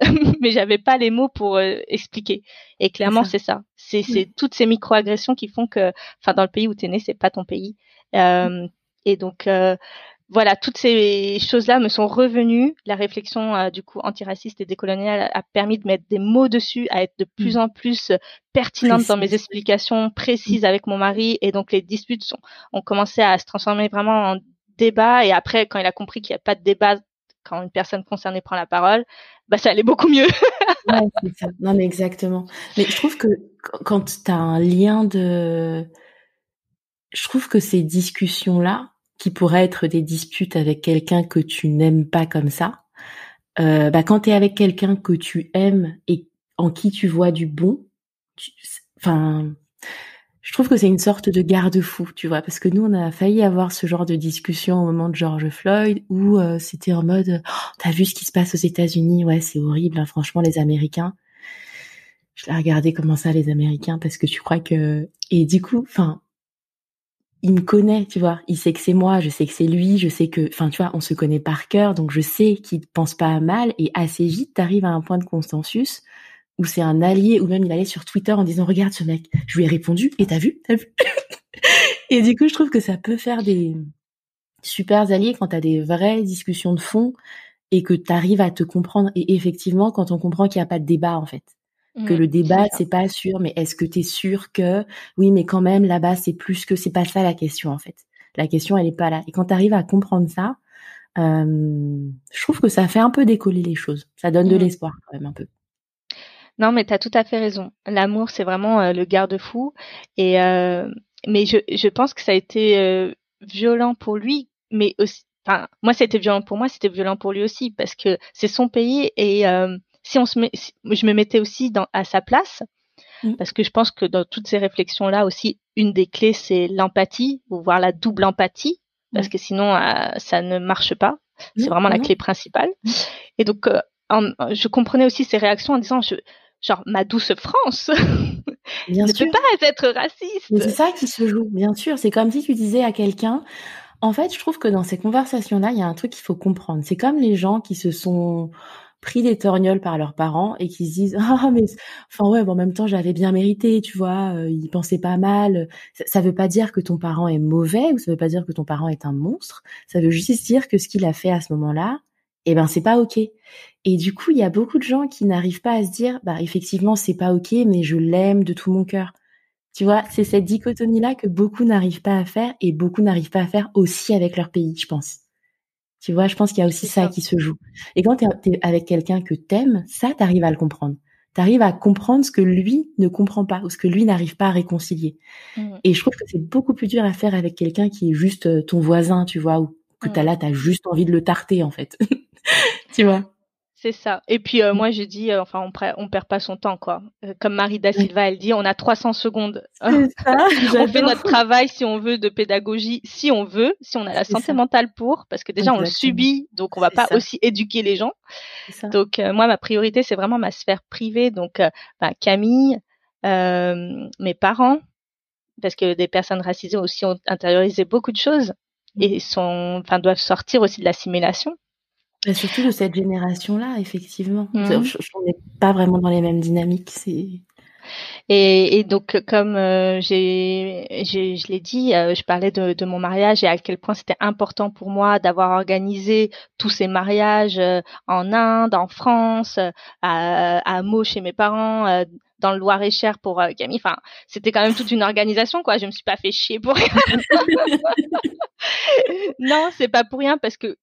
<laughs> mais j'avais pas les mots pour euh, expliquer. Et clairement, c'est ça. C'est toutes ces micro-agressions qui font que, enfin, dans le pays où tu es né, c'est pas ton pays. Euh, et donc, euh, voilà, toutes ces choses-là me sont revenues. La réflexion euh, du coup antiraciste et décoloniale a permis de mettre des mots dessus, à être de plus mm. en plus euh, pertinente dans mes explications précises avec mon mari. Et donc les disputes sont, ont commencé à se transformer vraiment en débat. Et après, quand il a compris qu'il n'y a pas de débat quand une personne concernée prend la parole, bah ça allait beaucoup mieux. ouais, ça. Non mais exactement. Mais je trouve que quand tu as un lien de... Je trouve que ces discussions-là, qui pourraient être des disputes avec quelqu'un que tu n'aimes pas comme ça, euh, bah quand tu es avec quelqu'un que tu aimes et en qui tu vois du bon, enfin, je trouve que c'est une sorte de garde-fou, tu vois, parce que nous on a failli avoir ce genre de discussion au moment de George Floyd où euh, c'était en mode, oh, t'as vu ce qui se passe aux États-Unis, ouais c'est horrible, hein, franchement les Américains. Je l'ai regardé comment ça les Américains parce que tu crois que et du coup, enfin il me connaît, tu vois. Il sait que c'est moi, je sais que c'est lui, je sais que, enfin, tu vois, on se connaît par cœur, donc je sais qu'il pense pas mal. Et assez vite, t'arrives à un point de consensus où c'est un allié, ou même il allait sur Twitter en disant, regarde ce mec, je lui ai répondu, et t'as vu, t'as vu? <laughs> et du coup, je trouve que ça peut faire des super alliés quand t'as des vraies discussions de fond et que t'arrives à te comprendre. Et effectivement, quand on comprend qu'il n'y a pas de débat, en fait que le débat c'est pas sûr mais est-ce que tu es sûr que oui mais quand même là-bas c'est plus que c'est pas ça la question en fait. La question elle est pas là. Et quand tu arrives à comprendre ça euh, je trouve que ça fait un peu décoller les choses. Ça donne de mmh. l'espoir quand même un peu. Non mais tu as tout à fait raison. L'amour c'est vraiment euh, le garde-fou. Et euh, mais je, je pense que ça a été violent pour lui mais aussi enfin moi c'était violent pour moi c'était violent pour lui aussi parce que c'est son pays et si on se met, je me mettais aussi dans, à sa place, mmh. parce que je pense que dans toutes ces réflexions-là aussi, une des clés, c'est l'empathie, ou voir la double empathie, parce mmh. que sinon, euh, ça ne marche pas. C'est mmh. vraiment la clé principale. Et donc, euh, je comprenais aussi ses réactions en disant, je, genre, ma douce France <laughs> bien ne peut pas être raciste. c'est ça qui se joue, bien sûr. C'est comme si tu disais à quelqu'un, En fait, je trouve que dans ces conversations-là, il y a un truc qu'il faut comprendre. C'est comme les gens qui se sont pris des torgnoles par leurs parents et qui se disent <laughs> ah mais enfin ouais bon, en même temps j'avais bien mérité tu vois euh, il pensait pas mal. Ça, veut pas dire que ton parent est mauvais ou ça veut pas dire que ton parent est un monstre. Ça veut juste dire que ce qu'il a fait à ce moment-là eh ben c'est pas ok. Et du coup il y a beaucoup de gens qui n'arrivent pas à se dire bah effectivement c'est pas ok mais je l'aime de tout mon cœur. Tu vois, c'est cette dichotomie-là que beaucoup n'arrivent pas à faire et beaucoup n'arrivent pas à faire aussi avec leur pays, je pense. Tu vois, je pense qu'il y a aussi ça, qui se joue. Et quand tu es avec quelqu'un que t'aimes, ça, t'arrives à le comprendre. T'arrives à comprendre ce que lui ne comprend pas ou ce que lui n'arrive pas à réconcilier. Mmh. Et je trouve que c'est beaucoup plus dur à faire avec quelqu'un qui est juste euh, ton voisin, tu vois, ou que t'as mmh. là, t'as juste envie de le tarter, en fait. <laughs> tu vois? C'est ça. Et puis euh, moi j'ai dit, euh, enfin on, on perd pas son temps quoi. Euh, comme Marie da Silva, elle dit, on a 300 secondes. Ça, <laughs> on fait notre travail si on veut de pédagogie, si on veut, si on a la santé mentale pour, parce que déjà on le subit, donc on va pas aussi éduquer les gens. Donc moi ma priorité c'est vraiment ma sphère privée, donc bah, Camille, mes parents, parce que des personnes racisées aussi ont intériorisé beaucoup de choses et sont, enfin doivent sortir aussi de l'assimilation. Et surtout de cette génération-là, effectivement. Mmh. On n'est pas vraiment dans les mêmes dynamiques. C'est et, et, donc, comme euh, j'ai, je l'ai dit, euh, je parlais de, de, mon mariage et à quel point c'était important pour moi d'avoir organisé tous ces mariages euh, en Inde, en France, à, à Meaux chez mes parents, dans le Loir-et-Cher pour Camille. Enfin, c'était quand même toute une organisation, quoi. Je me suis pas fait chier pour rien. <laughs> non, c'est pas pour rien parce que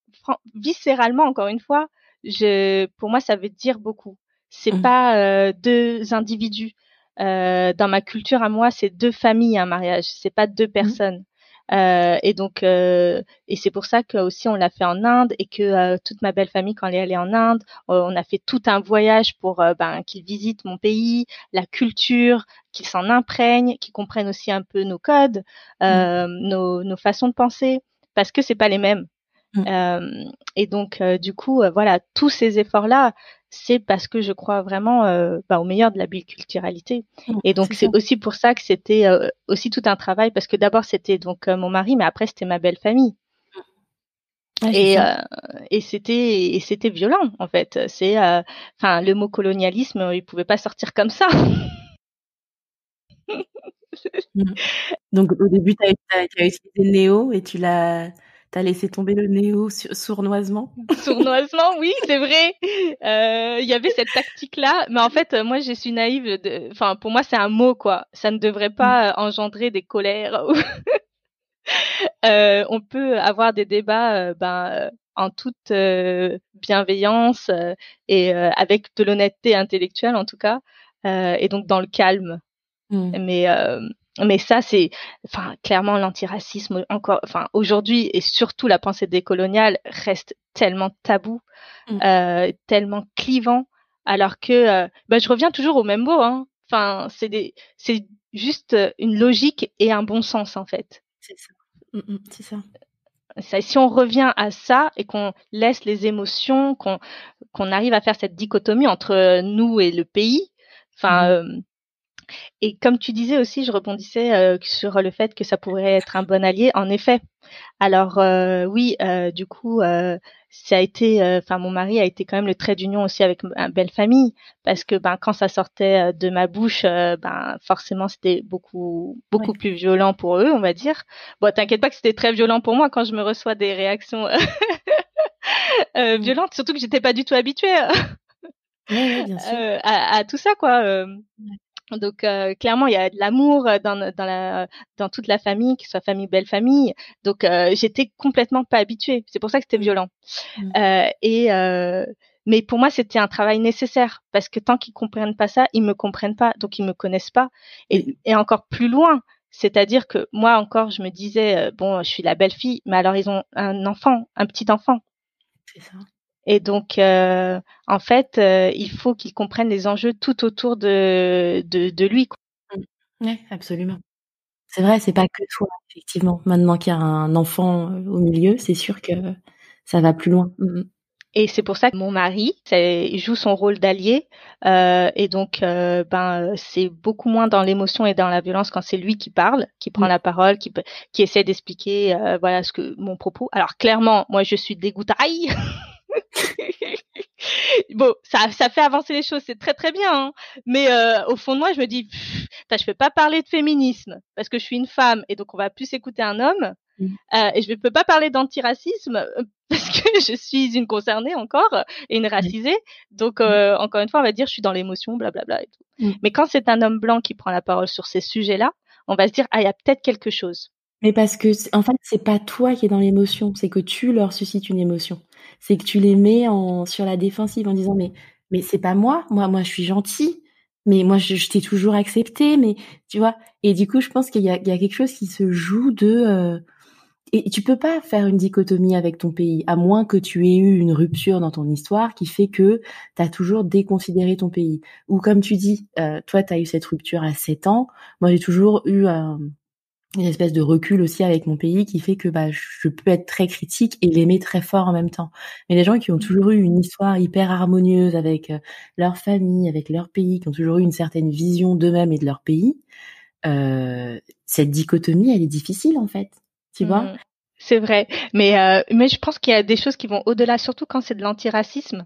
viscéralement, encore une fois, je, pour moi, ça veut dire beaucoup. C'est mmh. pas euh, deux individus. Euh, dans ma culture à moi, c'est deux familles un mariage. C'est pas deux mmh. personnes. Euh, et donc, et c'est pour ça que aussi on l'a fait en Inde et que toute ma belle famille, quand elle est allée en Inde, on a fait tout un voyage pour ben, qu'ils visitent mon pays, la culture, qu'ils s'en imprègnent, qu'ils comprennent aussi un peu nos codes, mmh. nos, nos façons de penser, parce que c'est pas les mêmes. Mmh. Euh, et donc, euh, du coup, euh, voilà, tous ces efforts-là, c'est parce que je crois vraiment bah, au meilleur de la biculturalité. Mmh, et donc, c'est aussi pour ça que c'était aussi tout un travail, parce que d'abord, c'était donc mon mari, mais après, c'était ma belle famille. et et c'était et c'était violent en fait. C'est enfin le mot colonialisme, il pouvait pas sortir comme ça. Mmh. Donc au début, tu as, as, utilisé Néo et tu l'as T'as laissé tomber le néo sournoisement? <laughs> Sournoisement, oui, c'est vrai. Euh, il y avait cette tactique-là, mais en fait, moi, je suis naïve. Enfin, pour moi, c'est un mot, quoi. Ça ne devrait pas mm. engendrer des colères. <laughs> euh, on peut avoir des débats, euh, ben, en toute bienveillance et avec de l'honnêteté intellectuelle, en tout cas, et donc dans le calme. Mm. Mais mais ça, c'est, enfin, clairement l'antiracisme encore, enfin, aujourd'hui et surtout la pensée décoloniale reste tellement tabou, mmh. euh, tellement clivant, alors que, euh, bah, je reviens toujours au même mot, hein. Enfin, c'est des, c'est juste une logique et un bon sens en fait. C'est ça. Mmh, mmh, c'est ça. Ça, si on revient à ça et qu'on laisse les émotions, qu'on qu'on arrive à faire cette dichotomie entre nous et le pays, enfin, euh, et comme tu disais aussi, je rebondissais euh, sur le fait que ça pourrait être un bon allié. En effet. Alors euh, oui, euh, du coup, ça a été, enfin mon mari a été quand même le trait d'union aussi avec ma belle famille, parce que ben quand ça sortait de ma bouche, ben forcément c'était beaucoup beaucoup plus violent pour eux, on va dire. Bon, t'inquiète pas que c'était très violent pour moi quand je me reçois des réactions <laughs> mmh. violentes, surtout que j'étais pas du tout habituée. à, à, tout ça quoi. Donc euh, clairement, il y a de l'amour euh, dans, dans, la, dans toute la famille, que ce soit famille, belle famille. Donc euh, j'étais complètement pas habituée. C'est pour ça que c'était mmh. violent. Mmh. Euh, et mais pour moi, c'était un travail nécessaire parce que tant qu'ils comprennent pas ça, ils me comprennent pas, donc ils me connaissent pas. Et, et encore plus loin, c'est-à-dire que moi encore, je me disais bon, je suis la belle fille, mais alors ils ont un enfant, un petit enfant. C'est ça. Et donc, euh, en fait, euh, il faut qu'il comprenne les enjeux tout autour de, de, de lui. Mmh. Oui, absolument. C'est vrai, c'est pas que toi, effectivement. Maintenant qu'il y a un enfant euh, au milieu, c'est sûr que ça va plus loin. Mmh Et c'est pour ça que mon mari il joue son rôle d'allié euh, et donc euh, ben c'est beaucoup moins dans l'émotion et dans la violence quand c'est lui qui parle, qui prend mm. la parole, qui qui essaie d'expliquer euh, voilà ce que mon propos. Alors clairement, moi je suis dégoûtaille. <laughs> bon, ça, ça fait avancer les choses, c'est très très bien. Hein. Mais euh, au fond de moi, je me dis, je peux pas parler de féminisme parce que je suis une femme et donc on va plus écouter un homme. Mm. Euh, et je ne peux pas parler d'antiracisme euh, <laughs> parce que je suis une concernée encore et une racisée. Donc, euh, encore une fois, on va dire je suis dans l'émotion, blablabla et tout. Mm. Mais quand c'est un homme blanc qui prend la parole sur ces sujets-là, on va se dire ah il y a peut-être quelque chose. Mais parce que en fait c'est pas toi qui es dans l'émotion, c'est que tu leur suscites une émotion. C'est que tu les mets en sur la défensive en disant mais mais c'est pas moi, moi moi je suis gentil, mais moi je, t'ai toujours accepté, mais tu vois. Et du coup je pense qu'il y a, il y a quelque chose qui se joue de et tu peux pas faire une dichotomie avec ton pays, à moins que tu aies eu une rupture dans ton histoire qui fait que tu as toujours déconsidéré ton pays. Ou comme tu dis, euh, toi, tu as eu cette rupture à 7 ans. Moi, j'ai toujours eu une espèce de recul aussi avec mon pays qui fait que bah, je peux être très critique et l'aimer très fort en même temps. Mais les gens qui ont toujours eu une histoire hyper harmonieuse avec euh, leur famille, avec leur pays, qui ont toujours eu une certaine vision d'eux-mêmes et de leur pays, euh, cette dichotomie, elle est difficile en fait tu vois? Mmh. C'est vrai, mais euh, mais je pense qu'il y a des choses qui vont au-delà, surtout quand c'est de l'antiracisme.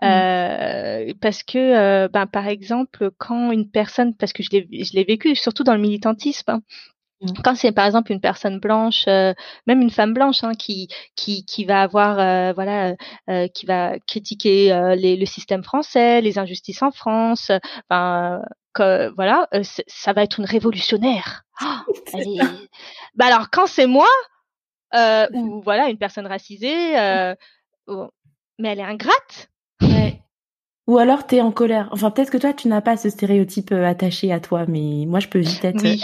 Mmh. Euh, parce que, euh, ben, par exemple, quand une personne, parce que je l'ai, je l'ai vécu, surtout dans le militantisme, hein, mmh. Quand c'est par exemple une personne blanche, euh, même une femme blanche, hein, qui qui qui va avoir, euh, voilà, euh, qui va critiquer les, le système français, les injustices en France, ben, que, voilà, ça va être une révolutionnaire. Oh, <laughs> bah alors quand c'est moi euh, ou voilà une personne racisée, euh, mais elle est ingrate. Ou alors tu es en colère. Enfin peut-être que toi tu n'as pas ce stéréotype euh, attaché à toi, mais moi je peux vite être oui,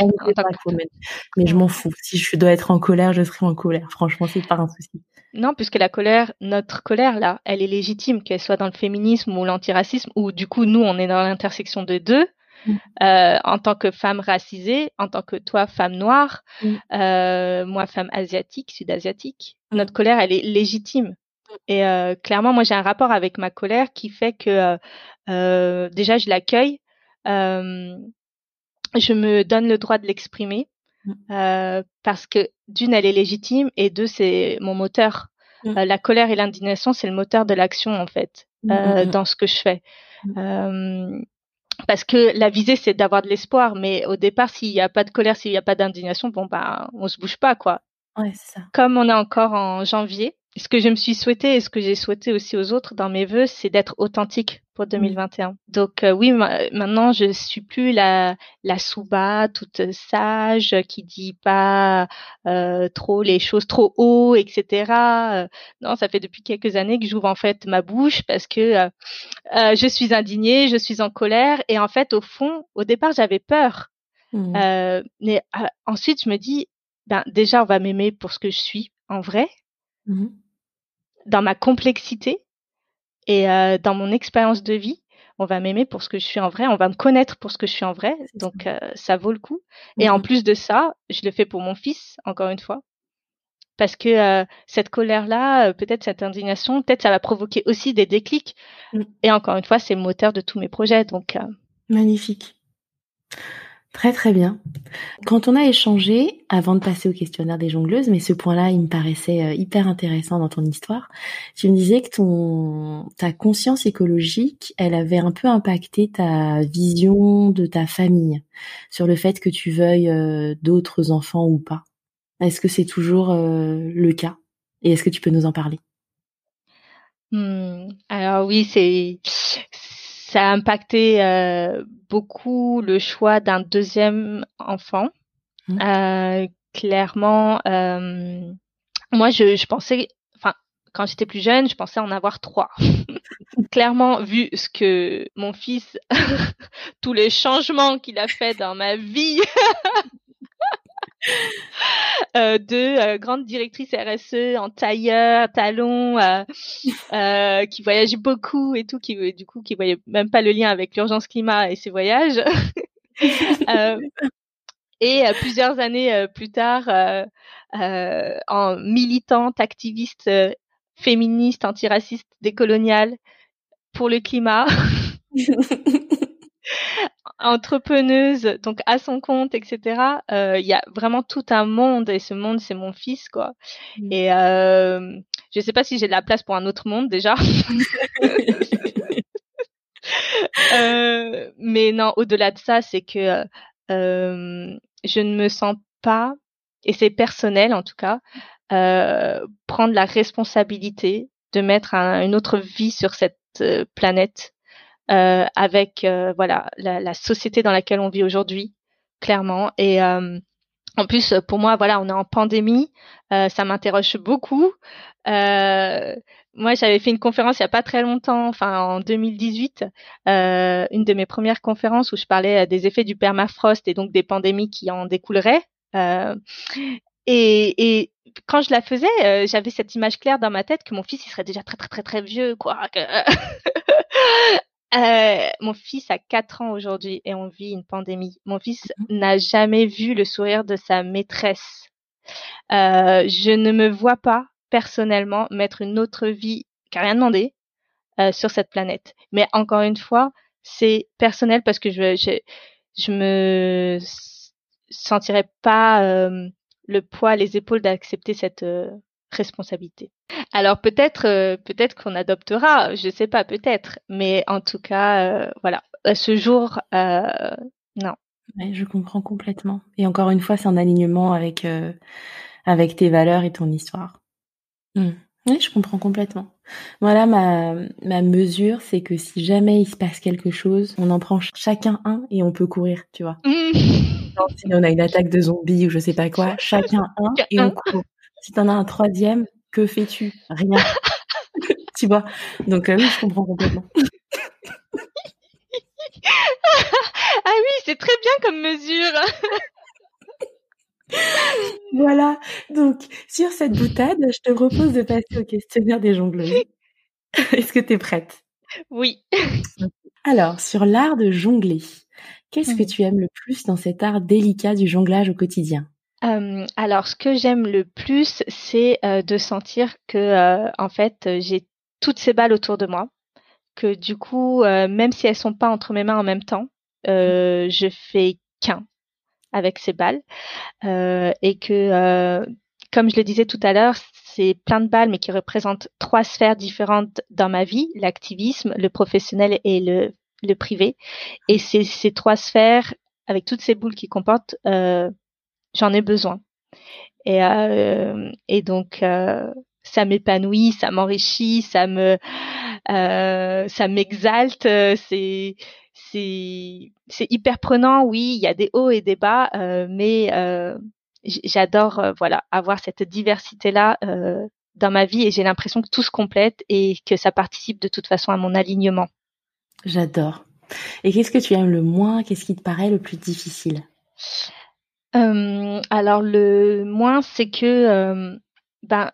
mais je m'en fous. Si je dois être en colère, je serai en colère. Franchement, c'est pas un souci. Non, puisque la colère, notre colère là, elle est légitime, qu'elle soit dans le féminisme ou l'antiracisme, ou du coup nous on est dans l'intersection de deux. Mm. Euh, en tant que femme racisée, en tant que toi, femme noire, mm. euh, moi, femme asiatique, sud-asiatique, notre colère, elle est légitime. Et euh, clairement, moi, j'ai un rapport avec ma colère qui fait que déjà, je l'accueille, je me donne le droit de l'exprimer parce que d'une, elle est légitime et deux, c'est mon moteur. la colère et l'indignation, c'est le moteur de l'action en fait dans ce que je fais parce que la visée c'est d'avoir de l'espoir, mais au départ s'il n'y a pas de colère, s'il n'y a pas d'indignation, bon bah on se bouge pas quoi. Ouais, ça. Comme on est encore en janvier, ce que je me suis souhaité et ce que j'ai souhaité aussi aux autres dans mes vœux, c'est d'être authentique pour 2021. Mmh. Donc euh, oui, maintenant je suis plus la la souba toute sage qui dit pas euh, trop les choses trop haut, etc. Euh, non, ça fait depuis quelques années que j'ouvre en fait ma bouche parce que je suis indignée, je suis en colère et en fait au fond, au départ j'avais peur. Mmh. mais ensuite je me dis, ben déjà on va m'aimer pour ce que je suis en vrai. Mmh dans ma complexité et euh, dans mon expérience de vie. On va m'aimer pour ce que je suis en vrai, on va me connaître pour ce que je suis en vrai, donc euh, ça vaut le coup. Et en mmh plus de ça, je le fais pour mon fils, encore une fois, parce que euh, cette colère-là, peut-être cette indignation, peut-être ça va provoquer aussi des déclics. Mmh. Et encore une fois, c'est le moteur de tous mes projets, donc. Magnifique. Très très bien. Quand on a échangé, avant de passer au questionnaire des jongleuses, mais ce point-là, il me paraissait euh, hyper intéressant dans ton histoire, tu me disais que ton ta conscience écologique, elle avait un peu impacté ta vision de ta famille sur le fait que tu veuilles euh, d'autres enfants ou pas. Est-ce que c'est toujours euh, le cas? Et est-ce que tu peux nous en parler? Hmm. Alors oui, c'est ça a impacté euh, beaucoup le choix d'un deuxième enfant. Mmh. Euh, clairement, euh, moi, je, je pensais, enfin, quand j'étais plus jeune, je pensais en avoir trois. <laughs> clairement, vu ce que mon fils, <laughs> tous les changements qu'il a fait dans ma vie, <laughs> <laughs> euh, deux euh, grandes directrices RSE en tailleur, talons, euh, euh, qui voyageaient beaucoup et tout, qui du coup qui voyaient même pas le lien avec l'urgence climat et ses voyages. <laughs> et plusieurs années plus tard, en militante, activiste féministe, antiraciste, décoloniale, pour le climat. <laughs> entrepreneuse, donc à son compte, etc. Euh, il y a vraiment tout un monde et ce monde, c'est mon fils, quoi. Mm. Et euh, je sais pas si j'ai de la place pour un autre monde déjà. <laughs> <laughs> euh, mais non, au-delà de ça, c'est que euh, je ne me sens pas, et c'est personnel en tout cas, euh, prendre la responsabilité de mettre une autre vie sur cette euh, planète euh, avec euh, voilà la, la, société dans laquelle on vit aujourd'hui, clairement. Et euh, en plus, pour moi, voilà, on est en pandémie, ça m'interroge beaucoup. moi, j'avais fait une conférence il y a pas très longtemps, enfin en 2018, une de mes premières conférences où je parlais des effets du permafrost et donc des pandémies qui en découleraient. Et, et, quand je la faisais, j'avais cette image claire dans ma tête que mon fils il serait déjà très très très très vieux, quoi. <laughs> Euh, mon fils a 4 ans aujourd'hui et on vit une pandémie. Mon fils mmh n'a jamais vu le sourire de sa maîtresse. Euh, je ne me vois pas personnellement mettre une autre vie qui n'a rien demandé euh, sur cette planète. Mais encore une fois, c'est personnel parce que je je, je me sentirais pas euh, le poids, les épaules d'accepter cette euh, responsabilité. Alors peut-être euh, peut-être qu'on adoptera, je sais pas, peut-être, mais en tout cas, euh, voilà, à ce jour, euh, non. je comprends complètement. Et encore une fois, c'est en alignement avec avec tes valeurs et ton histoire. Mmh. Oui, je comprends complètement. Voilà, ma, ma mesure, c'est que si jamais il se passe quelque chose, on en prend chacun un et on peut courir, tu vois. Mmh. si on a une attaque de zombies ou je sais pas quoi, <laughs> chacun un et on court. Si t'en as un troisième, que fais-tu? Rien. <laughs> tu vois? Donc euh, oui, je comprends complètement. ah oui, c'est très bien comme mesure. <laughs> voilà. Donc, sur cette boutade, je te propose de passer au questionnaire des jongleuses. <laughs> Est-ce que tu es prête? Oui. Alors, sur l'art de jongler, qu'est-ce que mmh. tu aimes le plus dans cet art délicat du jonglage au quotidien? Euh, alors, ce que j'aime le plus, c'est euh, de sentir que, euh, en fait, j'ai toutes ces balles autour de moi, que du coup, même si elles sont pas entre mes mains en même temps, je fais qu'un avec ces balles, et que, comme je le disais tout à l'heure, c'est plein de balles, mais qui représentent trois sphères différentes dans ma vie l'activisme, le professionnel et le, le privé. Et c'est ces trois sphères, avec toutes ces boules qui comportent j'en ai besoin. Et, euh, et donc, euh, ça m'épanouit, ça m'enrichit, ça me, euh, ça m'exalte. C'est, c'est, c'est hyper prenant. Oui, il y a des hauts et des bas, mais j'adore, voilà, avoir cette diversité là dans ma vie et j'ai l'impression que tout se complète et que ça participe de toute façon à mon alignement. J'adore. Et qu'est-ce que tu aimes le moins? Qu'est-ce qui te paraît le plus difficile? Alors le moins, c'est que ben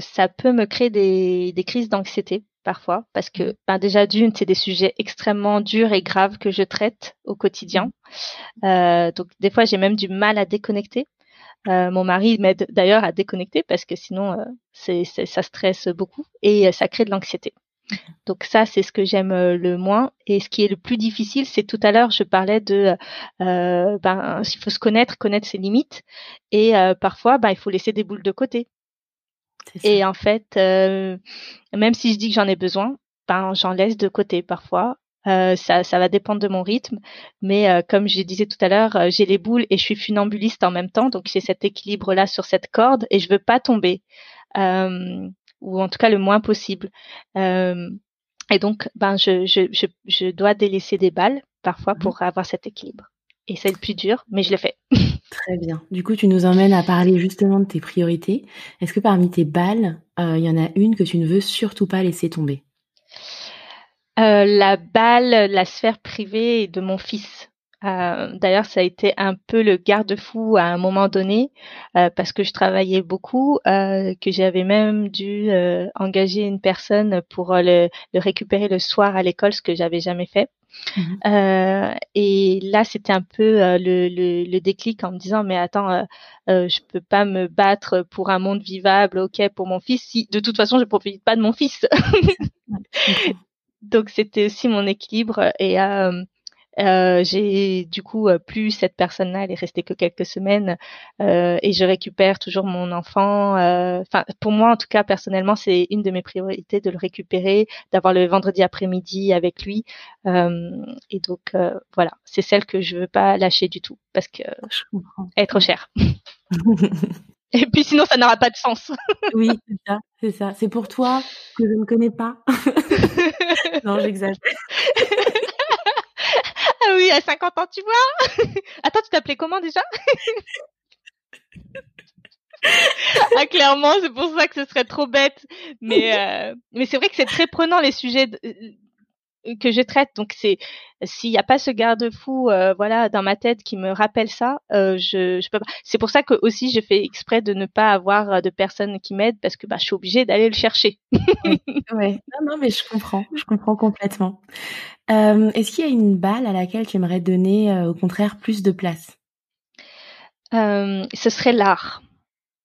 ça peut me créer des, des crises d'anxiété parfois parce que ben, déjà d'une, c'est des sujets extrêmement durs et graves que je traite au quotidien. Euh, donc des fois, j'ai même du mal à déconnecter. Mon mari m'aide d'ailleurs à déconnecter parce que sinon, c'est, ça stresse beaucoup et ça crée de l'anxiété. Donc ça, c'est ce que j'aime euh, le moins. Et ce qui est le plus difficile, c'est tout à l'heure, je parlais de, euh, ben, il faut se connaître, connaître ses limites, et euh, parfois, ben, il faut laisser des boules de côté. Et en fait, euh, même si je dis que j'en ai besoin, ben, j'en laisse de côté parfois. Euh, ça, ça va dépendre de mon rythme, mais comme je disais tout à l'heure, j'ai les boules et je suis funambuliste en même temps, donc j'ai cet équilibre là sur cette corde et je veux pas tomber. Euh, ou en tout cas le moins possible. Euh, et donc, ben, je, je, je, je, dois délaisser des balles parfois mmh pour avoir cet équilibre. Et c'est le plus dur, mais je le fais. <laughs> Très bien. Du coup, tu nous emmènes à parler justement de tes priorités. Est-ce que parmi tes balles, euh, il y en a une que tu ne veux surtout pas laisser tomber? Euh, La balle, la sphère privée de mon fils. Euh, D'ailleurs, ça a été un peu le garde-fou à un moment donné euh, parce que je travaillais beaucoup, euh, que j'avais même dû euh, engager une personne pour le, le, récupérer le soir à l'école, ce que j'avais jamais fait. Mmh. et là, c'était un peu le, le, le, déclic en me disant mais attends, je peux pas me battre pour un monde vivable, ok, pour mon fils. Si de toute façon, je profite pas de mon fils. <laughs> Donc c'était aussi mon équilibre et euh, euh, j'ai du coup euh, plus cette personne-là, elle est restée que quelques semaines euh, et je récupère toujours mon enfant. Euh, enfin, pour moi en tout cas personnellement, c'est une de mes priorités de le récupérer, d'avoir le vendredi après-midi avec lui. et donc voilà, c'est celle que je veux pas lâcher du tout parce que elle est trop chère. <laughs> Et puis sinon, ça n'aura pas de sens. <laughs> oui, c'est ça, c'est ça. C'est pour toi que je ne connais pas. <laughs> non, j'exagère. Ah oui, à 50 ans, tu vois. <laughs> Attends, tu t'appelais comment déjà? Ah clairement, c'est pour ça que ce serait trop bête. Mais <laughs> euh, mais c'est vrai que c'est très prenant les sujets de, que je traite. Donc c'est s'il n'y a pas ce garde-fou, euh, voilà, dans ma tête qui me rappelle ça, euh, je, je peux pas. C'est pour ça que aussi je fais exprès de ne pas avoir euh, de personnes qui m'aident parce que bah je suis obligée d'aller le chercher. ouais. <laughs> Non, non, mais je comprends, je comprends complètement. Euh, Est-ce qu'il y a une balle à laquelle tu aimerais donner, au contraire, plus de place? Ce serait l'art.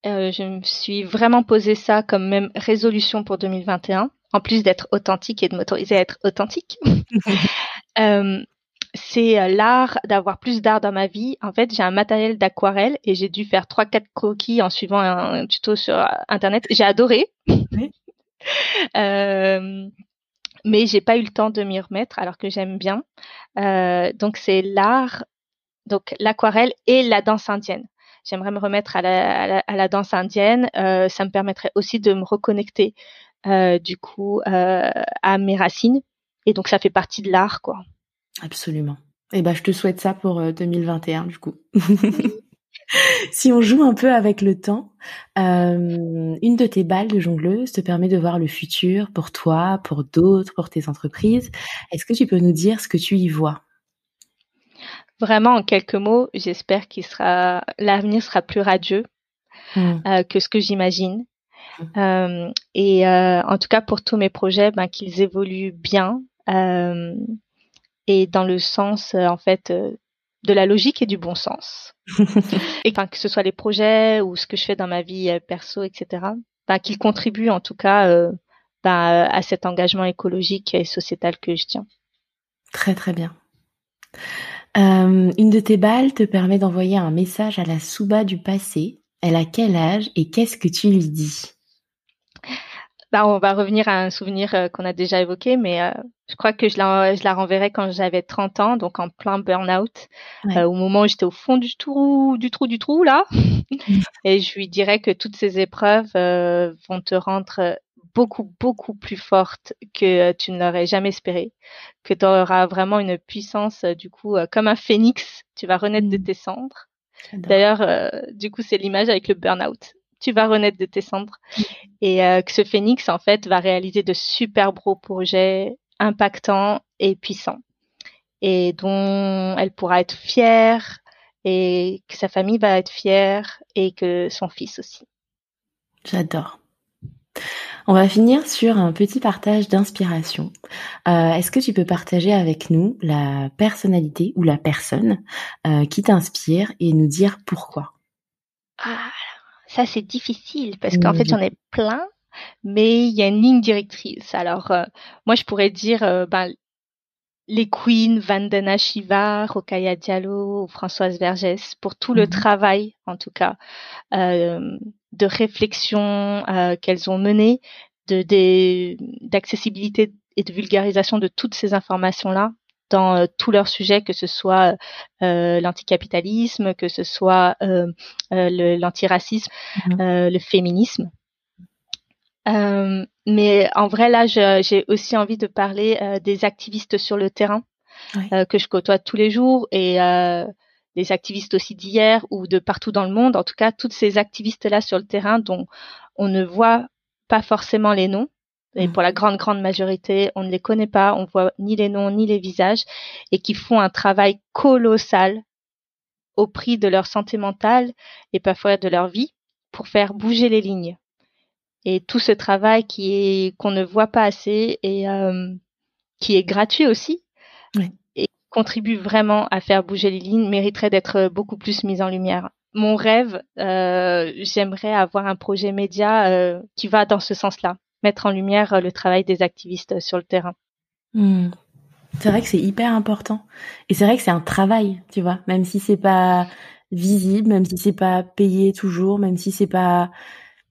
Je me suis vraiment posé ça comme même résolution pour 2021 en plus d'être authentique et de m'autoriser à être authentique. <laughs> euh, c'est euh, l'art d'avoir plus d'art dans ma vie. En fait, j'ai un matériel d'aquarelle et j'ai dû faire trois quatre croquis en suivant un, tuto sur euh, internet. J'ai adoré. <laughs> euh, mais j'ai pas eu le temps de m'y remettre alors que j'aime bien. Euh, donc c'est l'art, donc l'aquarelle et la danse indienne. J'aimerais me remettre à la, à la, à la danse indienne. Euh, ça me permettrait aussi de me reconnecter euh, du coup euh, à mes racines. Et donc ça fait partie de l'art, quoi. Absolument. Et eh ben je te souhaite ça pour 2021 euh, du coup. <laughs> <laughs> si on joue un peu avec le temps, euh, une de tes balles de jongleuse te permet de voir le futur pour toi, pour d'autres, pour tes entreprises. Est-ce que tu peux nous dire ce que tu y vois? Vraiment en quelques mots, j'espère qu'il sera l'avenir sera plus radieux mmh. euh, que ce que j'imagine. Euh, et euh, en tout cas pour tous mes projets, ben, qu'ils évoluent bien et dans le sens en fait de la logique et du bon sens. et <laughs> enfin, que ce soit les projets ou ce que je fais dans ma vie perso, etc. Ben, qu'ils contribuent en tout cas ben, à cet engagement écologique et sociétal que je tiens. Très très bien. Euh, une de tes balles te permet d'envoyer un message à la Souba du passé. Elle a quel âge et qu'est-ce que tu lui dis? Bah, on va revenir à un souvenir euh, qu'on a déjà évoqué, mais euh, je crois que je la, je la renverrai quand j'avais 30 ans, donc en plein burn-out, au moment où j'étais au fond du trou, du trou, du trou, là. <laughs> Et je lui dirais que toutes ces épreuves vont te rendre beaucoup, beaucoup plus forte que tu ne l'aurais jamais espéré, que tu auras vraiment une puissance, du coup, comme un phénix, tu vas renaître de mmh. tes cendres. D'ailleurs, du coup, c'est l'image avec le burn-out tu vas renaître de tes cendres. Et euh, que ce phénix, en fait, va réaliser de super beaux projets impactants et puissants. Et dont elle pourra être fière et que sa famille va être fière et que son fils aussi. J'adore. On va finir sur un petit partage d'inspiration. Euh, Est-ce que tu peux partager avec nous la personnalité ou la personne euh, qui t'inspire et nous dire pourquoi? Ah, ça, c'est difficile parce qu'en fait, j'en ai plein, mais il y a une ligne directrice. Alors, euh, moi, je pourrais dire ben, les queens, Vandana Shiva, Rokaya Diallo, Françoise Vergès, pour tout le mmh travail, en tout cas, euh, de réflexion qu'elles ont mené, de d'accessibilité et de vulgarisation de toutes ces informations-là dans euh, tous leurs sujets, que ce soit euh, l'anticapitalisme, que ce soit euh, l'antiracisme, mmh le féminisme. mais en vrai, là, j'ai aussi envie de parler des activistes sur le terrain que je côtoie tous les jours et des activistes aussi d'hier ou de partout dans le monde. En tout cas, toutes ces activistes-là sur le terrain dont on ne voit pas forcément les noms, et pour la grande, grande majorité, on ne les connaît pas, on voit ni les noms ni les visages, et qui font un travail colossal au prix de leur santé mentale et parfois de leur vie pour faire bouger les lignes. Et tout ce travail qui est qu'on ne voit pas assez et euh, qui est gratuit aussi et contribue vraiment à faire bouger les lignes mériterait d'être beaucoup plus mis en lumière. Mon rêve, euh, j'aimerais avoir un projet média euh, qui va dans ce sens-là mettre en lumière euh, le travail des activistes sur le terrain. Hmm. C'est vrai que c'est hyper important. Et c'est vrai que c'est un travail, tu vois, même si c'est pas visible, même si c'est pas payé toujours, même si c'est pas.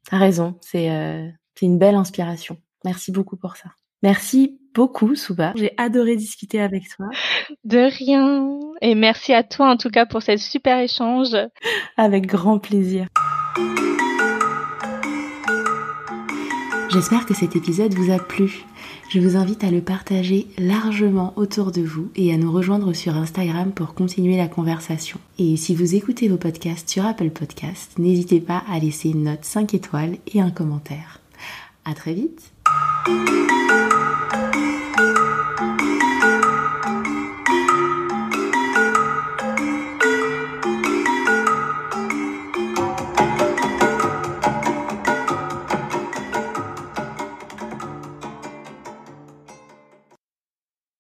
T'as raison, c'est euh, c'est une belle inspiration. Merci beaucoup pour ça. Merci beaucoup, Souba. J'ai adoré discuter avec toi. De rien. Et merci à toi en tout cas pour ce super échange. Avec grand plaisir. J'espère que cet épisode vous a plu. Je vous invite à le partager largement autour de vous et à nous rejoindre sur Instagram pour continuer la conversation. Et si vous écoutez vos podcasts sur Apple Podcasts, n'hésitez pas à laisser une note 5 étoiles et un commentaire. À très vite!